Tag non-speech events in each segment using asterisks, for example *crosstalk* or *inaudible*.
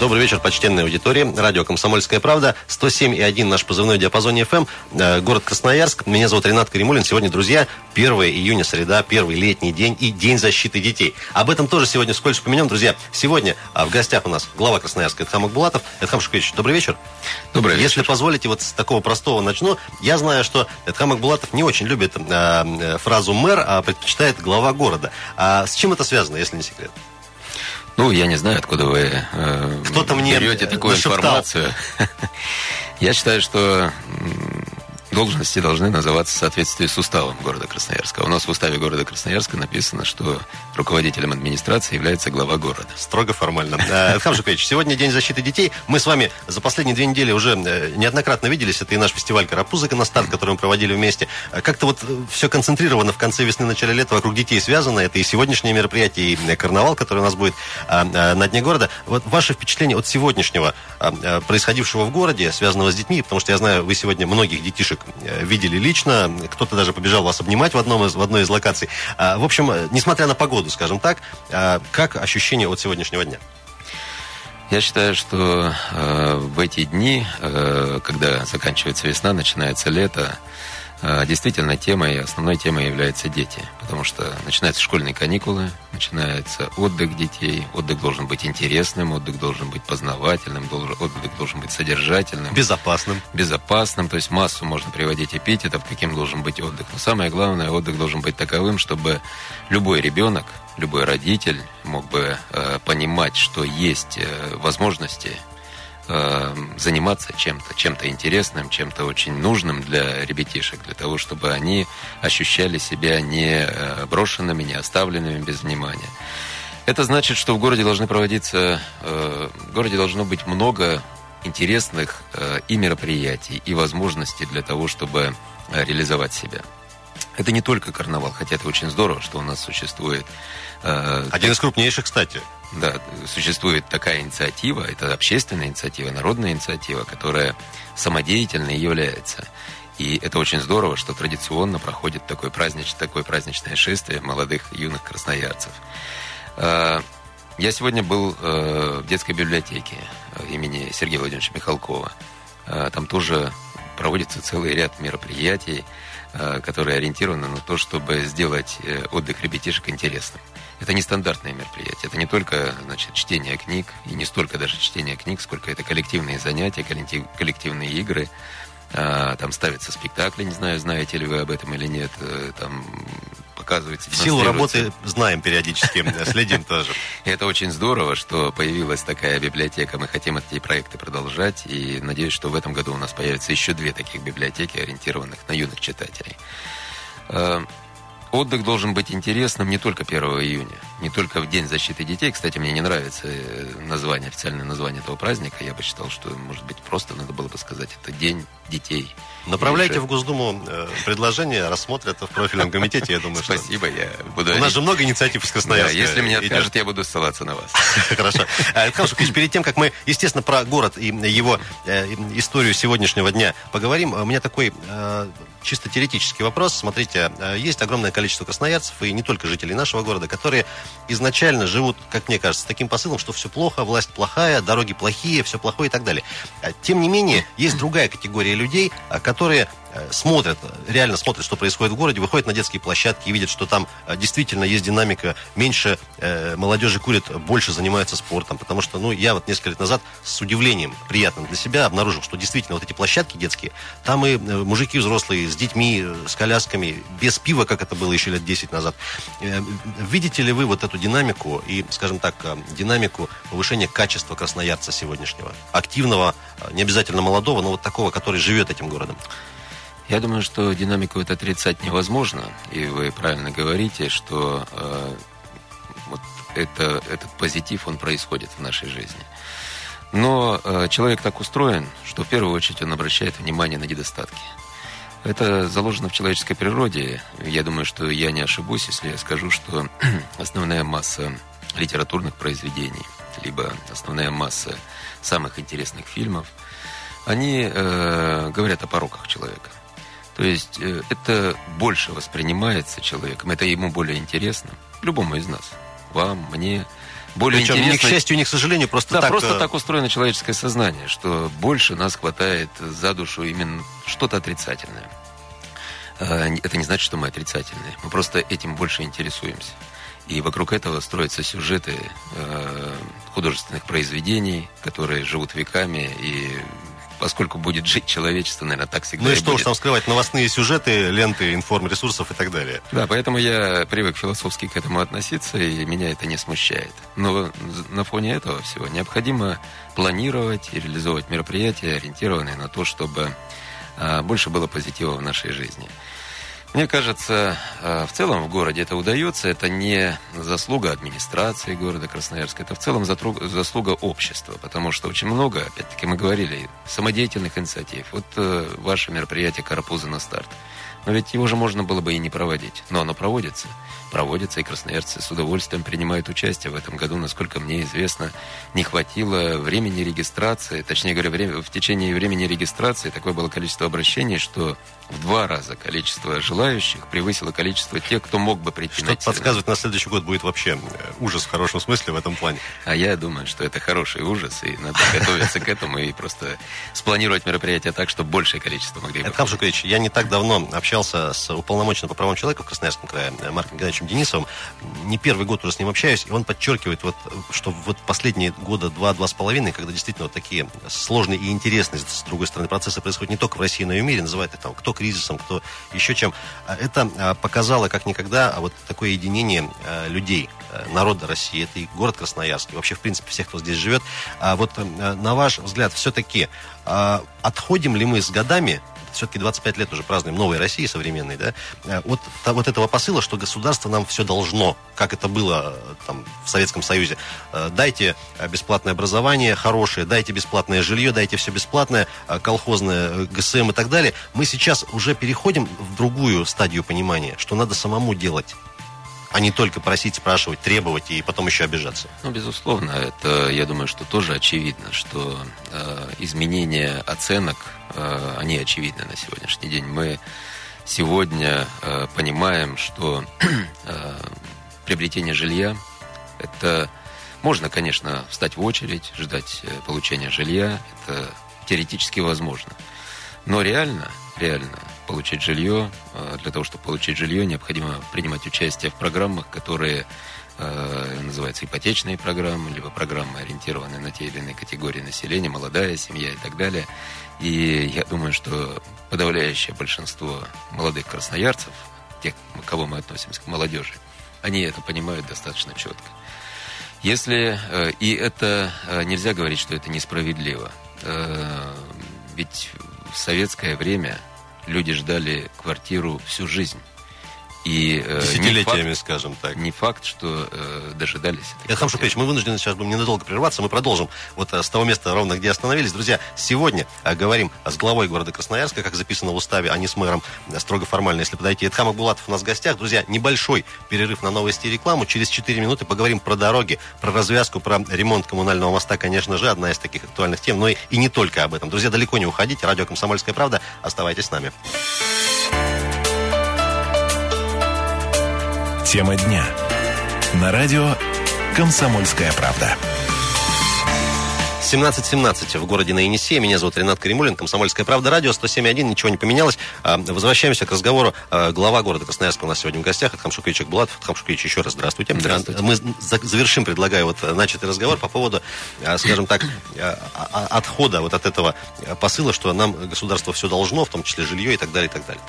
Добрый вечер, почтенная аудитория. Радио «Комсомольская правда». 107,1 наш позывной диапазон FM. Э, город Красноярск. Меня зовут Ренат Каримулин. Сегодня, друзья, 1 июня, среда, первый летний день и День защиты детей. Об этом тоже сегодня вскользь упомянем. Друзья, сегодня а, в гостях у нас глава Красноярска Эдхам Акбулатов. Эдхам Шукович, добрый вечер. Добрый вечер. Если позволите, вот с такого простого начну. Я знаю, что Эдхам Акбулатов не очень любит э, фразу «мэр», а предпочитает глава города. А с чем это связано, если не секрет? Ну, я не знаю, откуда вы э, Кто-то мне берете такую нашептал. информацию. *laughs* Я считаю, что должности должны называться в соответствии с уставом города Красноярска. У нас в уставе города Красноярска написано, что руководителем администрации является глава города. Строго формально. Эдхам Жукович, сегодня День защиты детей. Мы с вами за последние две недели уже э, неоднократно виделись. Это и наш фестиваль «Карапузыка» на старт, который мы проводили вместе. Э, Как-то вот э, все концентрировано в конце весны, начале лета вокруг детей связано. Это и сегодняшнее мероприятие, и карнавал, который у нас будет на Дне города. Вот ваше впечатление от сегодняшнего происходившего в городе, связанного с детьми, потому что я знаю, вы сегодня многих детишек видели лично, кто-то даже побежал вас обнимать в, одном из, в одной из локаций. А, В общем, э, несмотря на погоду, скажем так, а, как ощущение от сегодняшнего дня? Я считаю, что э, в эти дни, э, когда заканчивается весна, начинается лето, э, действительно темой, основной темой являются дети. Потому что начинаются школьные каникулы, начинается отдых детей. Отдых должен быть интересным, отдых должен быть познавательным, должен- отдых должен быть содержательным. Безопасным. безопасным, то есть массу можно приводить эпитетов, каким должен быть отдых. Но самое главное, отдых должен быть таковым, чтобы любой ребенок, любой родитель мог бы э, понимать, что есть э, возможности э, заниматься чем-то, чем-то интересным, чем-то очень нужным для ребятишек, для того, чтобы они ощущали себя не э, брошенными, не оставленными без внимания. Это значит, что в городе должны проводиться, э, в городе должно быть много интересных э, и мероприятий, и возможностей для того, чтобы реализовать себя. Это не только карнавал, хотя это очень здорово, что у нас существует Один из крупнейших, кстати. да, существует такая инициатива, это общественная инициатива, народная инициатива, которая самодеятельной является. И это очень здорово, что традиционно проходит такое, празднич, такое праздничное шествие молодых юных красноярцев. Э, Я сегодня был э, в детской библиотеке имени Сергея Владимировича Михалкова. Э, Там тоже проводится целый ряд мероприятий, которые ориентированы на то, чтобы сделать э, отдых ребятишек интересным. Это не стандартное мероприятие. Это не только значит, чтение книг, и не столько даже чтение книг, сколько это коллективные занятия, коллектив- коллективные игры. А, Там ставятся спектакли, не знаю, знаете ли вы об этом или нет. Э, Там показывается... В силу работы знаем периодически, *laughs* следим тоже. это очень здорово, что появилась такая библиотека. Мы хотим эти проекты продолжать. И надеюсь, что в этом году у нас появятся еще две таких библиотеки, ориентированных на юных читателей. Отдых должен быть интересным не только 1 июня, не только в День защиты детей. Кстати, мне не нравится э, название, официальное название этого праздника. Я бы считал, что, может быть, просто надо было бы сказать, это День детей. Направляйте в Госдуму э, предложение, рассмотрят в профильном комитете, я думаю, что... Спасибо, я буду... У нас же много инициатив из Да, Красноярска. если мне идет. откажут, я буду ссылаться на вас. *laughs* Хорошо. А, Эдхам Шукович, перед тем, как мы, естественно, про город и его э, историю сегодняшнего дня поговорим, у меня такой э, чисто теоретический вопрос. Смотрите, э, есть огромное количество красноярцев, и не только жителей нашего города, которые изначально живут, как мне кажется, с таким посылом, что все плохо, власть плохая, дороги плохие, все плохое и так далее. Тем не менее, есть другая категория людей, а, которые смотрят, реально смотрят, что происходит в городе, выходят на детские площадки и видят, что там э, действительно есть динамика, меньше э, молодежи курит, больше занимается спортом, потому что, ну, я вот несколько лет назад с удивлением, приятным для себя, обнаружил, что действительно вот эти площадки детские, там и э, мужики взрослые с детьми, э, с колясками, без пива, как это было еще лет 10 назад. Э, Видите ли вы вот эту динамику и, скажем так, э, динамику повышения качества красноярца сегодняшнего? Активного, э, не обязательно молодого, но вот такого, который живет этим городом. Я думаю, что динамику это отрицать невозможно. И вы правильно говорите, что э, вот это, этот позитив, он происходит в нашей жизни. Но э, человек так устроен, что в первую очередь он обращает внимание на недостатки. Это заложено в человеческой природе. Я думаю, что я не ошибусь, если я скажу, что *clears throat* основная масса литературных произведений, либо основная масса самых интересных фильмов, они э, говорят о пороках человека. То есть э, это больше воспринимается человеком, это ему более интересно, любому из нас, вам, мне. Более Причем интересно... не к счастью, не к сожалению, просто да, так... просто э, так устроено человеческое сознание, что больше нас хватает за душу именно что-то отрицательное. А, Это не значит, что мы отрицательные. Мы просто этим больше интересуемся. И вокруг этого строятся сюжеты э, художественных произведений, которые живут веками. И поскольку будет жить человечество, наверное, так всегда Ну и и что уж будет. там скрывать, новостные сюжеты, ленты, информресурсов и так далее. Да, поэтому я привык философски к этому относиться, и меня это не смущает. Но на фоне этого всего необходимо планировать и реализовывать мероприятия, ориентированные на то, чтобы а, больше было позитива в нашей жизни. Мне кажется, а, в целом в городе это удается. Это не заслуга администрации города Красноярска, это в целом заслуга общества, потому что очень много, опять-таки мы говорили, самодеятельных инициатив. Вот э, ваше мероприятие «Карапузы на старт». Но ведь его же можно было бы и не проводить. Но оно проводится. Проводится, и красноярцы с удовольствием принимают участие. В этом году, насколько мне известно, не хватило времени регистрации. Точнее говоря, время, в течение времени регистрации такое было количество обращений, что в два раза количество желающих превысило количество тех, кто мог бы прийти Что-то подсказывает, на следующий год будет вообще э, ужас в хорошем смысле в этом плане. А я думаю, что это хороший ужас, и надо готовиться к этому и просто спланировать мероприятие так, чтобы большее количество могли бы. Эдхам Шукрич, я не так давно общался с уполномоченным по правам человека в Красноярском крае э, Марком Геннадьевичем Денисовым. Не первый год уже с ним общаюсь, и он подчеркивает, вот, что вот последние года два-два с половиной, когда действительно вот такие сложные и интересные, с другой стороны, процессы происходят не только в России, но и в мире, называют их там кто кризисом, кто еще чем. А Это а, показало как никогда а, вот такое единение а, людей, а, народа России. Это и город Красноярск, и вообще, в принципе, всех, кто здесь живет. Вот на ваш взгляд, все-таки отходим ли мы с годами все-таки 25 лет уже празднуем новой России современной, да, э, от та- вот этого посыла, что государство нам все должно, как это было э, там в Советском Союзе. Э, Дайте бесплатное образование хорошее, дайте бесплатное жилье, дайте все бесплатное, колхозное, ГСМ и так далее. Мы сейчас уже переходим в другую стадию понимания, что надо самому делать, а не только просить, спрашивать, требовать и потом еще обижаться. Ну, безусловно, это, я думаю, что тоже очевидно, что э, изменения оценок, э, они очевидны на сегодняшний день. Мы сегодня э, понимаем, что *clears throat* э, приобретение жилья – это можно, конечно, встать в очередь, ждать э, получения жилья, это теоретически возможно. Но реально, реально получить жилье, э, для того, чтобы получить жилье, необходимо принимать участие в программах, которые э, называются ипотечные программы, либо программы, ориентированные на те или иные категории населения, молодая семья и так далее. И я думаю, что подавляющее большинство молодых красноярцев, тех, кого мы относимся к молодежи, они это понимают достаточно четко. Если э, и это нельзя говорить, что это несправедливо, ведь в советское время люди ждали квартиру всю жизнь. И э, Десятилетиями, факт, скажем так. не факт, что э, дожидались. этой Я Хам квартиры. Шукевич, мы вынуждены сейчас будем ненадолго прерваться. Мы продолжим вот э, с того места ровно, где остановились. Друзья, сегодня э, говорим с главой города Красноярска, как записано в уставе, а не с мэром, строго формально, если подойти. Эдхам Акбулатов у нас в гостях. Друзья, небольшой перерыв на новости и рекламу. Через 4 минуты поговорим про дороги, про развязку, про ремонт коммунального моста, конечно же, одна из таких актуальных тем, но и, и не только об этом. Друзья, далеко не уходите. Радио «Комсомольская правда». Оставайтесь с нами. Тема дня. На радио «Комсомольская правда». 17.17 в городе на Енисее. Меня зовут Ренат Каримулин, Комсомольская правда, радио 107.1, ничего не поменялось. А, Возвращаемся к разговору. А, Глава города Красноярска у нас сегодня в гостях. Это Хамшукович Акбулатов. Хамшукович, еще раз здравствуйте. Здравствуйте. А, Мы за- завершим, предлагаю, вот начатый разговор по поводу, скажем так, отхода вот от этого посыла, что нам государство все должно, в том числе жилье и так далее, и так далее.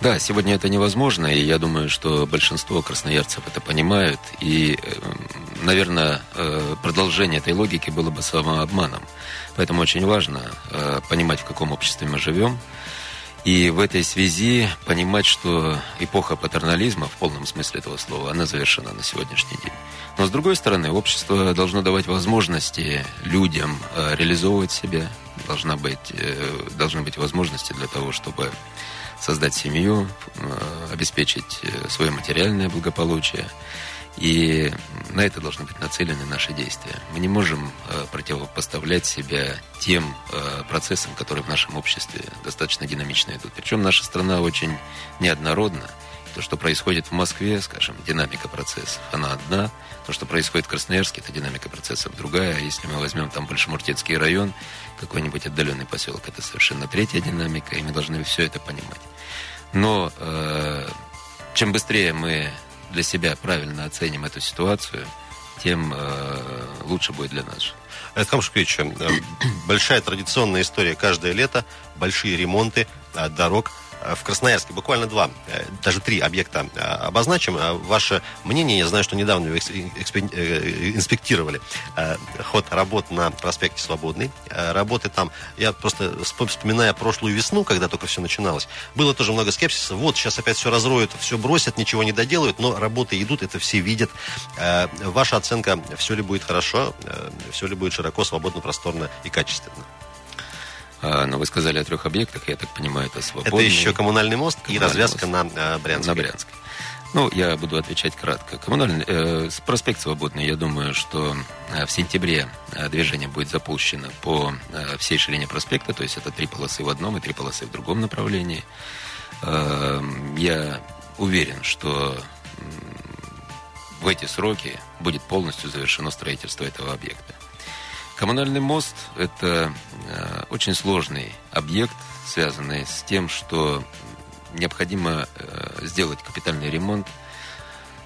Да, сегодня это невозможно, и я думаю, что большинство красноярцев это понимают. И, э, наверное, э, продолжение этой логики было бы самообманом. Поэтому очень важно э, понимать, в каком обществе мы живем. И в этой связи понимать, что эпоха патернализма, в полном смысле этого слова, она завершена на сегодняшний день. Но, с другой стороны, общество должно давать возможности людям э, реализовывать себя. Должна быть, должны быть возможности для того, чтобы создать семью, э, обеспечить э, свое материальное благополучие. И на это должны быть нацелены наши действия. Мы не можем э, противопоставлять себя тем процессам, которые в нашем обществе достаточно динамично идут. Причем наша страна очень неоднородна. То, что происходит в Москве, скажем, динамика процессов, она одна. То, что происходит в Красноярске, это динамика процессов другая. А если мы возьмем там Большемуртецкий район, какой-нибудь отдаленный поселок, это совершенно третья динамика, и мы должны все это понимать. Но э, чем быстрее мы для себя правильно оценим эту ситуацию, тем э, лучше будет для нас. Александр Шукевич, э, большая традиционная история каждое лето, большие ремонты э, дорог – в Красноярске буквально два, э, даже три объекта э, обозначим. Ваше мнение, я знаю, что недавно вы инспектировали ход работ на проспекте Свободный. Работы там, я просто вспоминая прошлую весну, когда только все начиналось, было тоже много скепсиса. Вот, сейчас опять все разроют, все бросят, ничего не доделают, но работы идут, это все видят. Ваша оценка, все ли будет хорошо, все ли будет широко, свободно, просторно и качественно? А, но вы сказали о трех объектах, я так понимаю, это свободный. Это еще коммунальный мост коммунальный и развязка мост. на э, Брянской. На Брянской. Ну, я буду отвечать кратко. Коммунальный, э, проспект Свободный, я думаю, что э, в сентябре э, движение будет запущено по всей ширине проспекта, то есть это три полосы в одном и три полосы в другом направлении. Э, я уверен, что в эти сроки будет полностью завершено строительство этого объекта. Коммунальный мост – это э, очень сложный объект, связанный с тем, что необходимо э, сделать капитальный ремонт –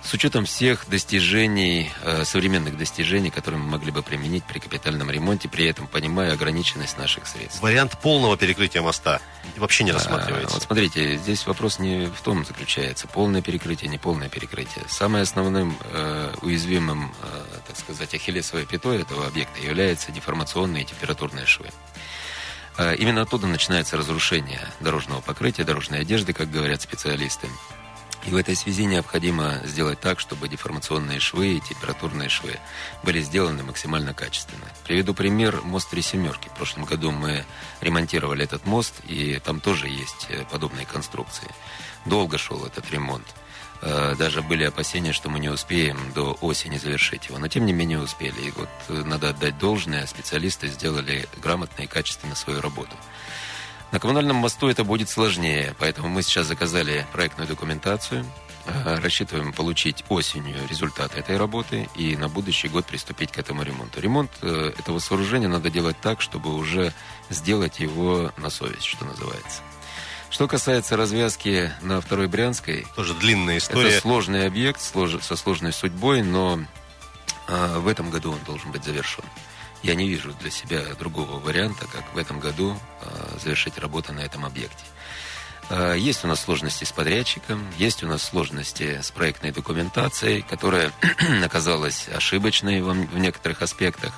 с учетом всех достижений, э, современных достижений, которые мы могли бы применить при капитальном ремонте, при этом понимая ограниченность наших средств. Вариант полного перекрытия моста вообще не рассматривается. А, вот смотрите, здесь вопрос не в том заключается, полное перекрытие, не полное перекрытие. Самым основным э, уязвимым, э, так сказать, ахиллесовой пятой этого объекта является деформационные и температурные швы. Э, именно оттуда начинается разрушение дорожного покрытия, дорожной одежды, как говорят специалисты. И в этой связи необходимо сделать так, чтобы деформационные швы и температурные швы были сделаны максимально качественно. Приведу пример мост Три Семерки. В прошлом году мы ремонтировали этот мост, и там тоже есть э, подобные конструкции. Долго шел этот ремонт. Э, даже были опасения, что мы не успеем до осени завершить его. Но тем не менее успели. И вот э, надо отдать должное, специалисты сделали грамотно и качественно свою работу. На коммунальном мосту это будет сложнее, поэтому мы сейчас заказали проектную документацию, э, рассчитываем получить осенью результаты этой работы и на будущий год приступить к этому ремонту. Ремонт э, этого сооружения надо делать так, чтобы уже сделать его на совесть, что называется. Что касается развязки на Второй Брянской... Тоже длинная история. Это сложный объект со сложной судьбой, но э, в этом году он должен быть завершен я не вижу для себя другого варианта, как в этом году э, завершить работу на этом объекте. Э, есть у нас сложности с подрядчиком, есть у нас сложности с проектной документацией, которая *clears throat* оказалась ошибочной в некоторых аспектах.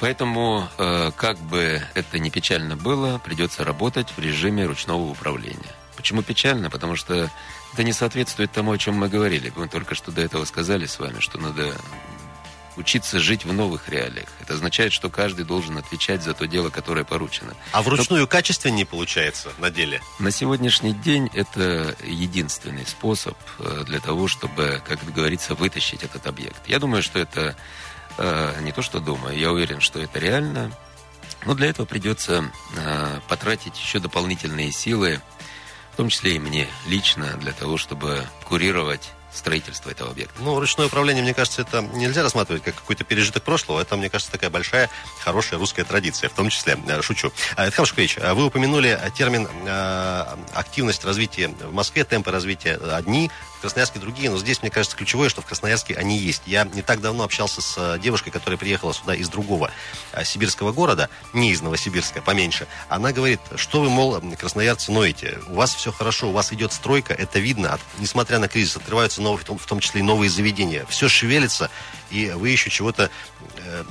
Поэтому, э, как бы это ни печально было, придется работать в режиме ручного управления. Почему печально? Потому что это не соответствует тому, о чем мы говорили. Мы только что до этого сказали с вами, что надо учиться жить в новых реалиях. Это означает, что каждый должен отвечать за то дело, которое поручено. А вручную Но... качественнее получается на деле? На сегодняшний день это единственный способ э, для того, чтобы, как говорится, вытащить этот объект. Я думаю, что это э, не то, что думаю, я уверен, что это реально. Но для этого придется э, потратить еще дополнительные силы, в том числе и мне лично, для того, чтобы курировать строительства этого объекта. Ну, ручное управление, мне кажется, это нельзя рассматривать как какой-то пережиток прошлого. Это, мне кажется, такая большая, хорошая русская традиция, в том числе, э, шучу. Эдхам Шукевич, э, вы упомянули термин э, активность развития в Москве, темпы развития одни, Красноярске другие, но здесь, мне кажется, ключевое, что в Красноярске они есть. Я не так давно общался с э, девушкой, которая приехала сюда из другого э, сибирского города, не из Новосибирска, поменьше. Она говорит, что вы, мол, красноярцы ноете, у вас все хорошо, у вас идет стройка, это видно, от, несмотря на кризис, открываются новые, в том, числе и новые заведения, все шевелится, и вы еще чего-то э,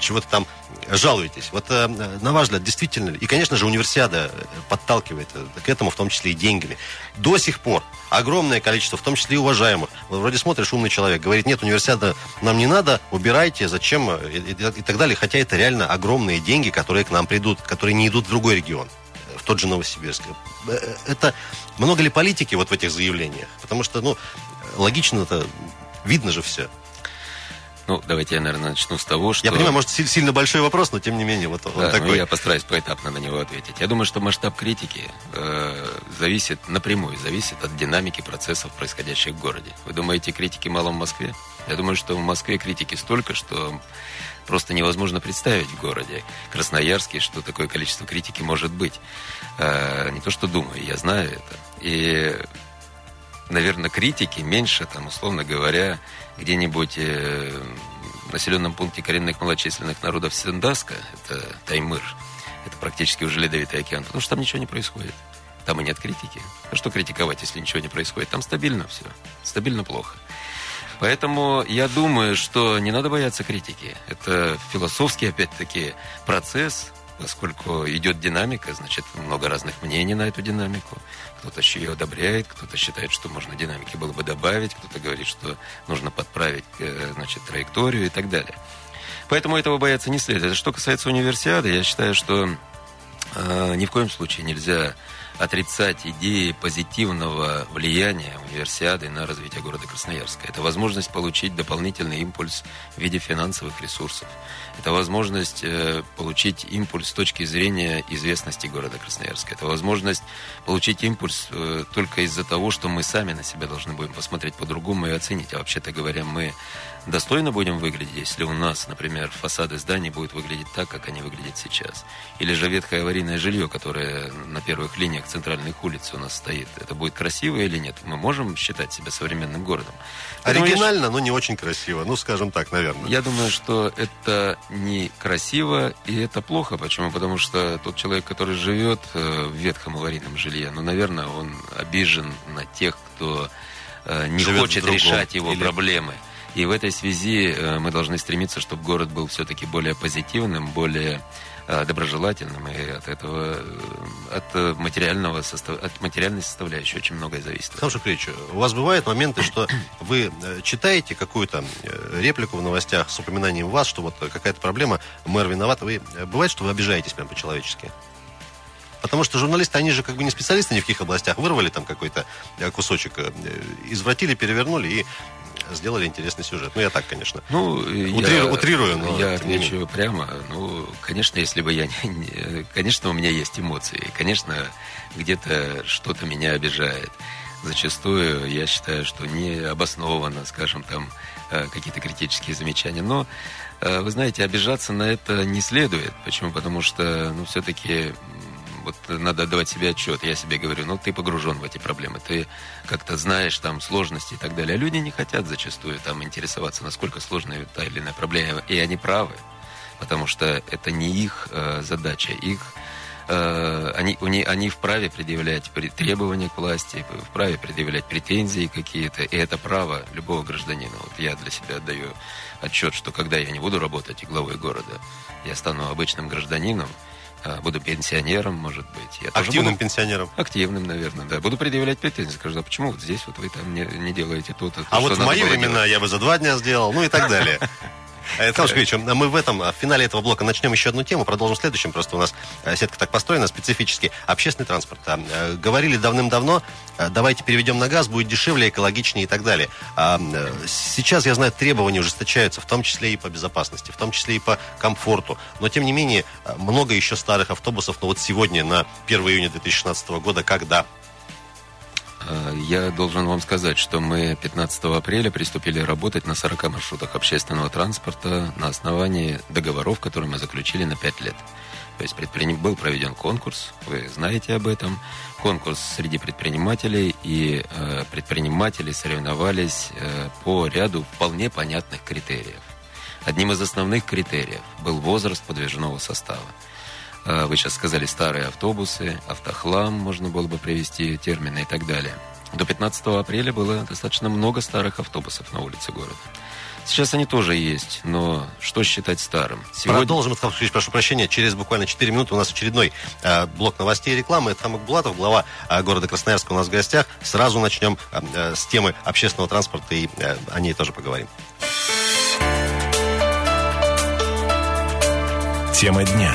чего-то там жалуетесь. Вот э, на ваш взгляд, действительно, и, конечно же, универсиада подталкивает к этому, в том числе и деньгами. До сих пор огромное количество, в том числе и уважаемых. Вроде смотришь, умный человек, говорит, нет, универсиада нам не надо, убирайте, зачем, и, и, и так далее. Хотя это реально огромные деньги, которые к нам придут, которые не идут в другой регион в тот же Новосибирск. Это много ли политики вот в этих заявлениях? Потому что, ну, логично это видно же все. Ну, давайте я, наверное, начну с того, что... Я понимаю, может, сильно большой вопрос, но тем не менее, вот он да, такой. Ну, я постараюсь поэтапно на него ответить. Я думаю, что масштаб критики э, зависит напрямую, зависит от динамики процессов, происходящих в городе. Вы думаете, критики мало в Москве? Я думаю, что в Москве критики столько, что просто невозможно представить в городе Красноярске, что такое количество критики может быть. Э, не то, что думаю, я знаю это. И наверное, критики меньше, там, условно говоря, где-нибудь э, в населенном пункте коренных малочисленных народов Сендаска, это Таймыр, это практически уже ледовитый океан, потому что там ничего не происходит. Там и нет критики. А что критиковать, если ничего не происходит? Там стабильно все. Стабильно плохо. Поэтому я думаю, что не надо бояться критики. Это философский, опять-таки, процесс, поскольку идет динамика, значит, много разных мнений на эту динамику. Кто-то ее одобряет, кто-то считает, что можно динамики было бы добавить, кто-то говорит, что нужно подправить, э, значит, траекторию и так далее. Поэтому этого бояться не следует. Что касается универсиады, я считаю, что ни в коем случае нельзя отрицать идеи позитивного влияния универсиады на развитие города Красноярска. Это возможность получить дополнительный импульс в виде финансовых ресурсов. Это возможность э, получить импульс с точки зрения известности города Красноярска. Это возможность получить импульс э, только из-за того, что мы сами на себя должны будем посмотреть по-другому и оценить. А вообще-то говоря, мы достойно будем выглядеть, если у нас, например, фасады зданий будут выглядеть так, как они выглядят сейчас. Или же ветхое аварийное жилье, которое на первых линиях центральных улиц у нас стоит. Это будет красиво или нет? Мы можем считать себя современным городом. Оригинально, но не очень красиво. Ну, скажем так, наверное. Я думаю, что это не красиво и это плохо. Почему? Потому что тот человек, который живет э, в ветхом аварийном жилье, ну, наверное, он обижен на тех, кто э, не живет хочет решать его или... проблемы. И в этой связи э, мы должны стремиться, чтобы город был все-таки более позитивным, более э, доброжелательным, и от этого, э, от материального от материальной составляющей очень многое зависит. Александр Шукревич, у вас бывают моменты, что *coughs* вы читаете какую-то реплику в новостях с упоминанием вас, что вот какая-то проблема, мэр виноват, вы бывает, что вы обижаетесь прям по-человечески? Потому что журналисты, они же как бы не специалисты ни в каких областях. Вырвали там какой-то кусочек, извратили, перевернули и сделали интересный сюжет. Ну, я так, конечно. Ну, Утрирую, я, утрирую, но... Я отвечу прямо. Ну, конечно, если бы я... Не, конечно, у меня есть эмоции. Конечно, где-то что-то меня обижает. Зачастую я считаю, что не обоснованно, скажем, там, э, какие-то критические замечания. Но, э, вы знаете, обижаться на это не следует. Почему? Потому что, ну, все-таки вот надо отдавать себе отчет. Я себе говорю, ну, ты погружен в эти проблемы, ты как-то знаешь там сложности и так далее. А люди не хотят зачастую там интересоваться, насколько сложная та или иная проблема. И они правы, потому что это не их э, задача, их э, они, они, они вправе предъявлять требования к власти, вправе предъявлять претензии какие-то, и это право любого гражданина. Вот я для себя отдаю отчет, что когда я не буду работать главой города, я стану обычным гражданином, буду пенсионером, может быть. Я активным буду... пенсионером? Активным, наверное, да. Буду предъявлять претензии. Скажу, а почему вот здесь вот вы там не, не делаете то-то? А вот в мои времена делать? я бы за два дня сделал, ну и так далее. *laughs* Александр Шкевич, мы в этом, в финале этого блока начнем еще одну тему, продолжим в следующем. Просто у нас э, сетка так построена специфически. Общественный транспорт. Э, говорили давным-давно, э, давайте переведем на газ, будет дешевле, экологичнее и так далее. А, сейчас, я знаю, требования ужесточаются, в том числе и по безопасности, в том числе и по комфорту. Но, тем не менее, много еще старых автобусов. Но вот сегодня, на 1 июня 2016 года, когда Э, я должен вам сказать, что мы 15 апреля приступили работать на 40 маршрутах общественного транспорта на основании договоров, которые мы заключили на 5 лет. То есть предприним... был проведен конкурс, вы знаете об этом. Конкурс среди предпринимателей, и э, предприниматели соревновались э, по ряду вполне понятных критериев. Одним из основных критериев был возраст подвижного состава. А, вы сейчас сказали старые автобусы, автохлам, можно было бы привести термины и так далее. До 15 апреля было достаточно много старых автобусов на улице города. Сейчас они тоже есть, но что считать старым? Сегодня... Продолжим, Михаил прошу прощения. Через буквально 4 минуты у нас очередной э, блок новостей и рекламы. Это Хамак Булатов, глава э, города Красноярска у нас в гостях. Сразу начнем э, с темы общественного транспорта и э, о ней тоже поговорим. Тема дня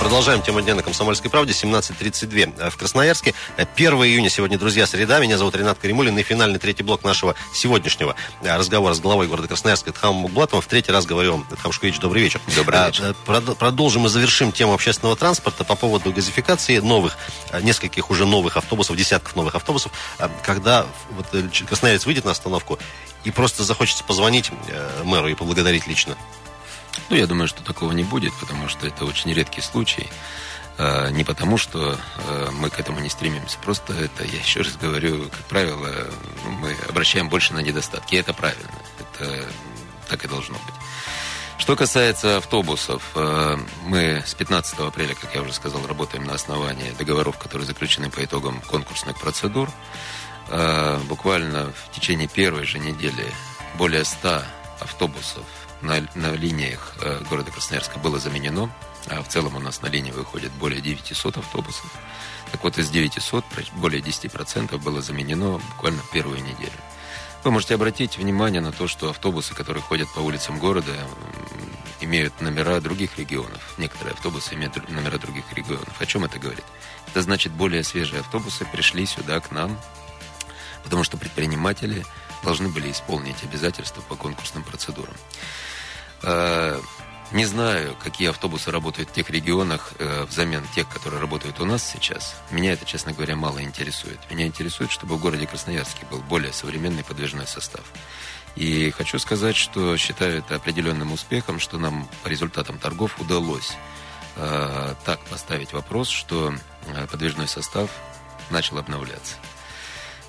Продолжаем тему дня на Комсомольской правде. 17.32 э, в Красноярске. 1 июня сегодня, друзья, среда. Меня зовут Ренат Каримулин. И финальный третий блок нашего сегодняшнего э, разговора с главой города Красноярска Эдхамом Муглатовым. В третий раз говорю вам, Эдхам Шукевич, добрый вечер. Добрый вечер. Э, продолжим и завершим тему общественного транспорта по поводу газификации новых, нескольких уже новых автобусов, десятков новых автобусов. Когда вот красноярец выйдет на остановку и просто захочется позвонить мэру и поблагодарить лично. Ну, я думаю, что такого не будет, потому что это очень редкий случай. А, не потому, что а, мы к этому не стремимся. Просто это, я еще раз говорю, как правило, мы обращаем больше на недостатки. И это правильно. Это так и должно быть. Что касается автобусов, а, мы с 15 апреля, как я уже сказал, работаем на основании договоров, которые заключены по итогам конкурсных процедур. Буквально в течение первой же недели более 100 автобусов на, на линиях э, города Красноярска было заменено. А в целом у нас на линии выходит более 900 автобусов. Так вот, из 900 более 10% было заменено буквально в первую неделю. Вы можете обратить внимание на то, что автобусы, которые ходят по улицам города, имеют номера других регионов. Некоторые автобусы имеют номера других регионов. О чем это говорит? Это значит, более свежие автобусы пришли сюда, к нам, потому что предприниматели должны были исполнить обязательства по конкурсным процедурам. Э, не знаю, какие автобусы работают в тех регионах э, взамен тех, которые работают у нас сейчас. Меня это, честно говоря, мало интересует. Меня интересует, чтобы в городе Красноярске был более современный подвижной состав. И хочу сказать, что считаю это определенным успехом, что нам по результатам торгов удалось э, так поставить вопрос, что э, подвижной состав начал обновляться.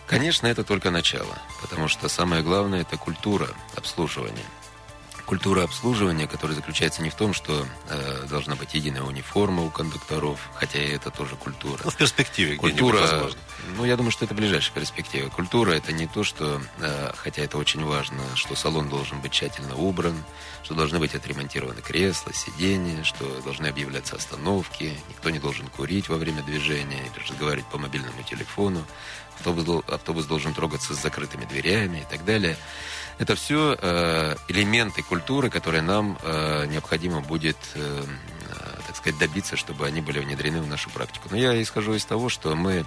Конечно, это только начало, потому что самое главное – это культура обслуживания – культура обслуживания, которая заключается не в том, что э, должна быть единая униформа у кондукторов, хотя и это тоже культура. Ну, в перспективе культура, возможно. Ну, я думаю, что это ближайшая перспектива. Культура это не то, что, э, хотя это очень важно, что салон должен быть тщательно убран, что должны быть отремонтированы кресла, сиденья, что должны объявляться остановки, никто не должен курить во время движения или разговаривать по мобильному телефону, автобус, автобус должен трогаться с закрытыми дверями и так далее. Это все э, элементы культуры, которые нам э, необходимо будет, э, э, так сказать, добиться, чтобы они были внедрены в нашу практику. Но я исхожу из того, что мы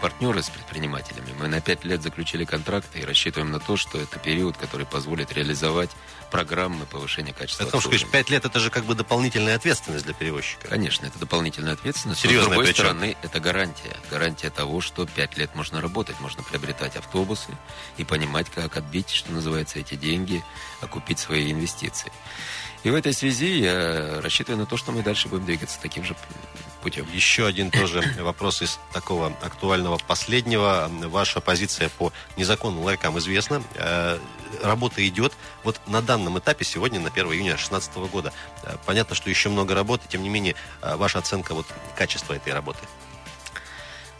партнеры с предпринимателями. Мы на пять лет заключили контракты и рассчитываем на то, что это период, который позволит реализовать программы повышения качества Это, сказать, пять лет это же как бы дополнительная ответственность для перевозчика. Конечно, это дополнительная ответственность. Серьезная но, с другой причем. стороны, это гарантия. Гарантия того, что пять лет можно работать, можно приобретать автобусы и понимать, как отбить, что называется, эти деньги, окупить свои инвестиции. И в этой связи я рассчитываю на то, что мы дальше будем двигаться таким же путем. Еще один тоже вопрос из такого актуального последнего. Ваша позиция по незаконным ларькам известна. Э, работа идет. Вот на данном этапе, сегодня, на 1 июня 2016 года, э, понятно, что еще много работы, тем не менее, э, ваша оценка вот, качества этой работы.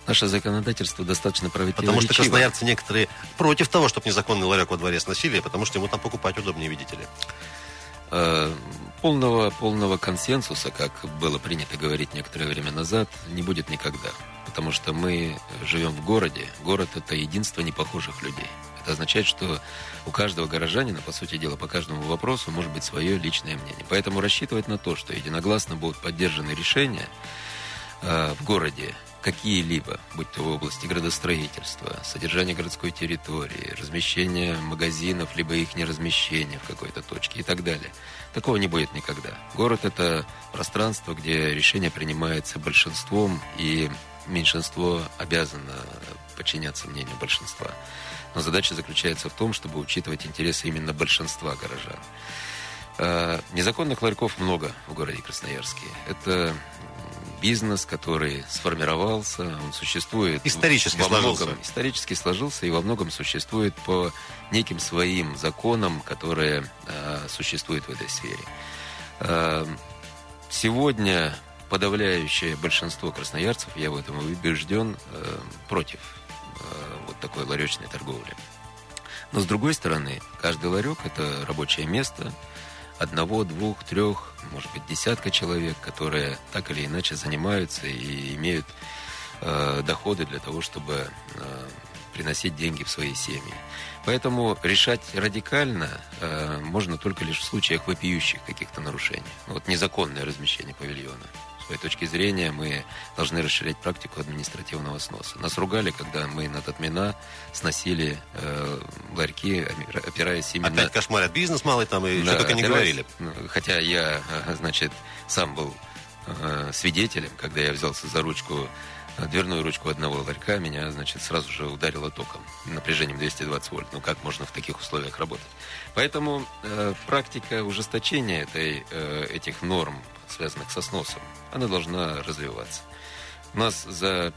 Наше законодательство достаточно противоречиво. Потому что красноярцы некоторые против того, чтобы незаконный ларек во дворе сносили, потому что ему там покупать удобнее, видите ли. Полного, полного консенсуса, как было принято говорить некоторое время назад, не будет никогда. Потому что мы живем в городе. Город – это единство непохожих людей. Это означает, что у каждого горожанина, по сути дела, по каждому вопросу может быть свое личное мнение. Поэтому рассчитывать на то, что единогласно будут поддержаны решения э, в городе какие-либо, будь то в области градостроительства, содержания городской территории, размещения магазинов, либо их неразмещения в какой-то точке и так далее. Такого не будет никогда. Город – это пространство, где решение принимается большинством, и меньшинство обязано подчиняться мнению большинства. Но задача заключается в том, чтобы учитывать интересы именно большинства горожан. Э, незаконных ларьков много в городе Красноярске. Это бизнес, который сформировался, он существует исторически во сложился. многом, исторически сложился и во многом существует по неким своим законам, которые э, существуют в этой сфере. Э, сегодня подавляющее большинство красноярцев, я в этом убежден, э, против э, вот такой ларечной торговли. Но с другой стороны, каждый ларек это рабочее место, одного, двух, трех, может быть, десятка человек, которые так или иначе занимаются и имеют э, доходы для того, чтобы э, приносить деньги в свои семьи. Поэтому решать радикально э, можно только лишь в случаях вопиющих каких-то нарушений. Вот незаконное размещение павильона. Своей точки зрения, мы должны расширять практику административного сноса. Нас ругали, когда мы на Татмина сносили э, ларьки, опираясь именно... Опять кошмарят бизнес малый там, и да, что только не говорили. Ну, хотя я, э, значит, сам был э, свидетелем, когда я взялся за ручку дверную ручку одного ларька, меня, значит, сразу же ударило током напряжением 220 вольт. Ну, как можно в таких условиях работать? Поэтому э, практика ужесточения этой, э, этих норм, связанных со сносом, она должна развиваться. У нас за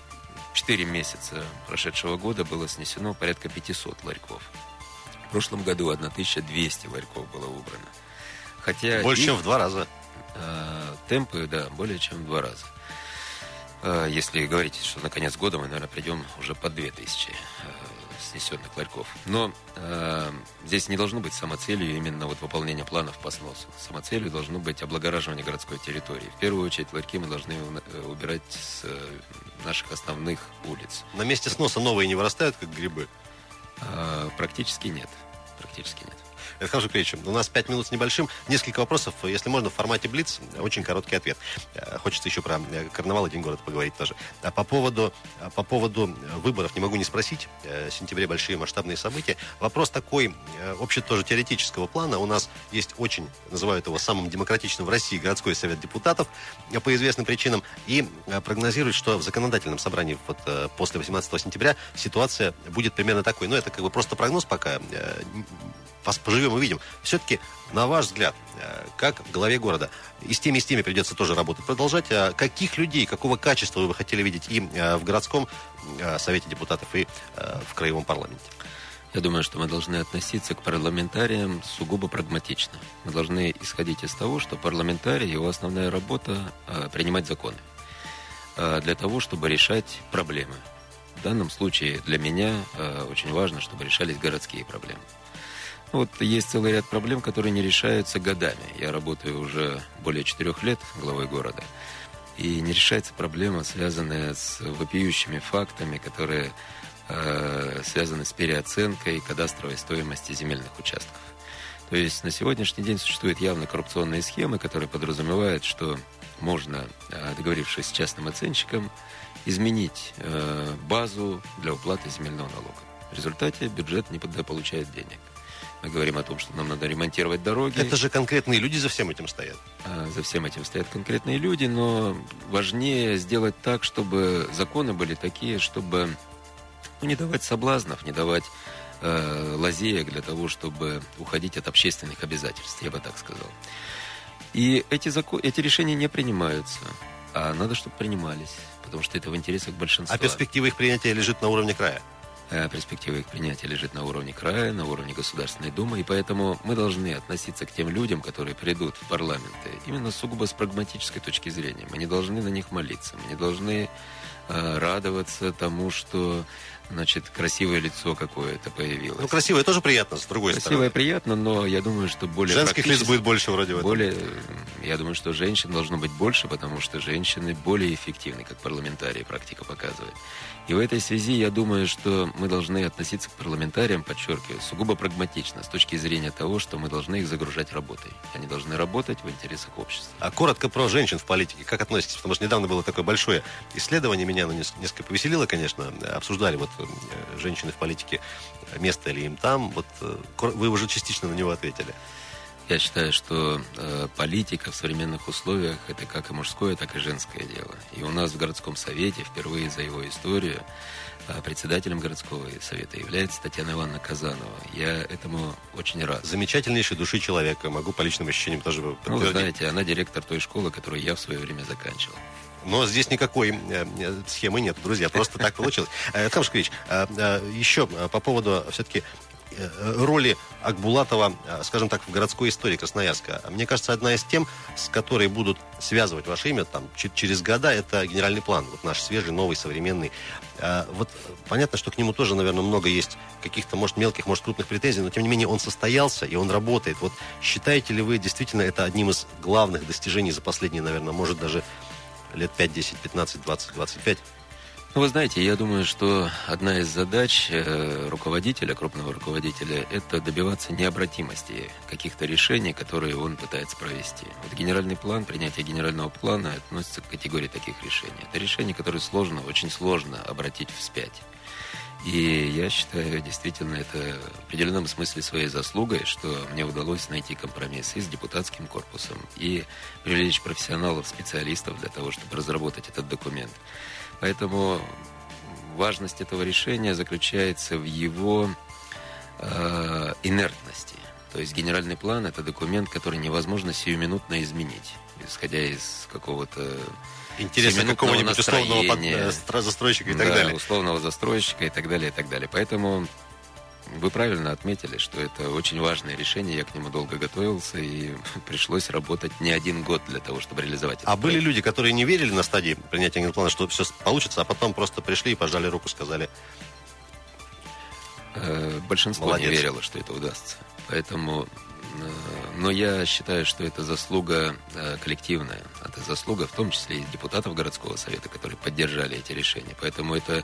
4 месяца прошедшего года было снесено порядка 500 ларьков. В прошлом году 1200 ларьков было убрано. Хотя Больше, их, чем в два раза. Э, темпы, да, более чем в два раза. Э, если говорить, что на конец года мы, наверное, придем уже по 2000 э, снесенных ларьков. Но э, здесь не должно быть самоцелью именно вот выполнение планов по сносу. Самоцелью должно быть облагораживание городской территории. В первую очередь ларьки мы должны э, убирать с наших основных улиц. На месте сноса новые не вырастают, как грибы? Э, практически нет. Практически нет. Александр Жукревич, у нас пять минут с небольшим. Несколько вопросов, если можно, в формате Блиц. Очень короткий ответ. Э, хочется еще про э, карнавал и День города поговорить тоже. А по поводу, а по поводу выборов не могу не спросить. Э, в сентябре большие масштабные события. Вопрос такой, вообще тоже теоретического плана. У нас есть очень, называют его самым демократичным в России городской совет депутатов по известным причинам. И прогнозируют, что в законодательном собрании вот, после 18 сентября ситуация будет примерно такой. Но это как бы просто прогноз пока поживем и видим. Все-таки, на ваш взгляд, э, как в голове города, и с теми, и с теми придется тоже работать, продолжать, а каких людей, какого качества вы бы хотели видеть и э, в городском э, совете депутатов, и в краевом парламенте? Я думаю, что мы должны относиться к парламентариям сугубо прагматично. Мы должны исходить из того, что парламентарий, его основная работа – принимать законы для того, чтобы решать проблемы. В данном случае для меня очень важно, чтобы решались городские проблемы. Вот есть целый ряд проблем, которые не решаются годами. Я работаю уже более четырех лет главой города. И не решается проблема, связанная с вопиющими фактами, которые э, связаны с переоценкой кадастровой стоимости земельных участков. То есть на сегодняшний день существуют явно коррупционные схемы, которые подразумевают, что можно, э, договорившись с частным оценщиком, изменить э, базу для уплаты земельного налога. В результате бюджет не получает денег. Мы говорим о том, что нам надо ремонтировать дороги. Это же конкретные люди за всем этим стоят. А, за всем этим стоят конкретные люди, но важнее сделать так, чтобы законы были такие, чтобы ну, не давать соблазнов, не давать э, лазеек для того, чтобы уходить от общественных обязательств, я бы так сказал. И эти, закон, эти решения не принимаются, а надо, чтобы принимались, потому что это в интересах большинства. А перспектива их принятия лежит на уровне края? Э, перспектива их принятия лежит на уровне края, на уровне Государственной Думы, и поэтому мы должны относиться к тем людям, которые придут в парламенты, именно сугубо с прагматической точки зрения. Мы не должны на них молиться, мы не должны э, радоваться тому, что значит, красивое лицо какое-то появилось. Ну, красивое тоже приятно, с другой красивое стороны. Красивое приятно, но я думаю, что более Женских лиц будет больше вроде в Более, я думаю, что женщин должно быть больше, потому что женщины более эффективны, как парламентарии, практика показывает. И в этой связи я думаю, что мы должны относиться к парламентариям, подчеркиваю, сугубо прагматично, с точки зрения того, что мы должны их загружать работой. Они должны работать в интересах общества. А коротко про женщин в политике. Как относитесь? Потому что недавно было такое большое исследование, меня оно несколько повеселило, конечно. Обсуждали вот женщины в политике, место ли им там. Вот э, вы уже частично на него ответили. Я считаю, что э, политика в современных условиях это как и мужское, так и женское дело. И у нас в городском совете впервые за его историю э, председателем городского совета является Татьяна Ивановна Казанова. Я этому очень рад. Замечательнейшей души человека. Могу по личным ощущениям тоже подтвердить. Ну, вы знаете, она директор той школы, которую я в свое время заканчивал. Но здесь никакой э, э схемы нет, друзья. Просто так получилось. Э, э, еще по поводу все-таки роли Акбулатова, скажем так, в городской истории Красноярска. Мне кажется, одна из тем, с которой будут связывать ваше имя там, через года, это генеральный план. Вот наш свежий, новый, современный. Вот понятно, что к нему тоже, наверное, много есть каких-то, может, мелких, может, крупных претензий, но, тем не менее, он состоялся, и он работает. Вот считаете ли вы действительно это одним из главных достижений за последние, наверное, может, даже лет 5, 10, 15, 20, 25? Ну, вы знаете, я думаю, что одна из задач э, руководителя, крупного руководителя, это добиваться необратимости каких-то решений, которые он пытается провести. Вот генеральный план, принятие генерального плана относится к категории таких решений. Это решения, которые сложно, очень сложно обратить вспять. И я считаю, действительно, это в определенном смысле своей заслугой, что мне удалось найти компромисс и с депутатским корпусом, и привлечь профессионалов, специалистов для того, чтобы разработать этот документ. Поэтому важность этого решения заключается в его э, инертности. То есть генеральный план – это документ, который невозможно сиюминутно изменить, исходя из какого-то интереса какого-нибудь условного под, э, застройщика и так да, далее. условного застройщика и так далее, и так далее. Поэтому вы правильно отметили, что это очень важное решение. Я к нему долго готовился, и *laughs* пришлось работать не один год для того, чтобы реализовать это. А были люди, которые не верили на стадии принятия генплана, что все получится, а потом просто пришли и пожали руку, сказали... Э, большинство Молодец. не верило, что это удастся. Поэтому но я считаю, что это заслуга э, коллективная. Это заслуга в том числе и депутатов городского совета, которые поддержали эти решения. Поэтому это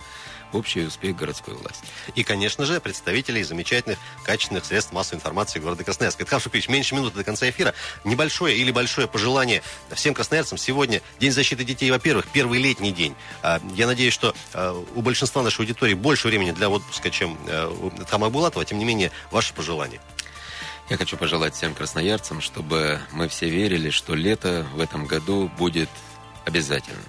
общий успех городской власти. И, конечно же, представителей замечательных, качественных средств массовой информации города Красноярска. Катхан Шукович, меньше минуты до конца эфира. Небольшое или большое пожелание всем красноярцам. Сегодня День защиты детей, во-первых, первый летний день. А, я надеюсь, что а, у большинства нашей аудитории больше времени для отпуска, чем э, у Тхама Булатова. Тем не менее, ваше пожелание. Я хочу пожелать всем красноярцам, чтобы мы все верили, что лето в этом году будет обязательно.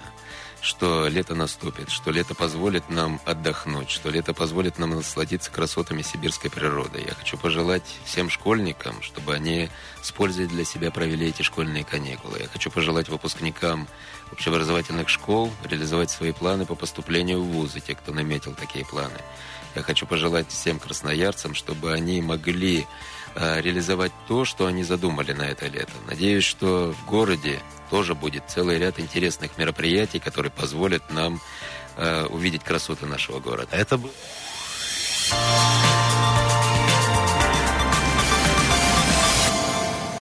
Что лето наступит, что лето позволит нам отдохнуть, что лето позволит нам насладиться красотами сибирской природы. Я хочу пожелать всем школьникам, чтобы они с пользой для себя провели эти школьные каникулы. Я хочу пожелать выпускникам общеобразовательных школ реализовать свои планы по поступлению в вузы, те, кто наметил такие планы. Я хочу пожелать всем красноярцам, чтобы они могли Э, реализовать то, что они задумали на это лето. Надеюсь, что в городе тоже будет целый ряд интересных мероприятий, которые позволят нам э, увидеть красоты нашего города. Это было...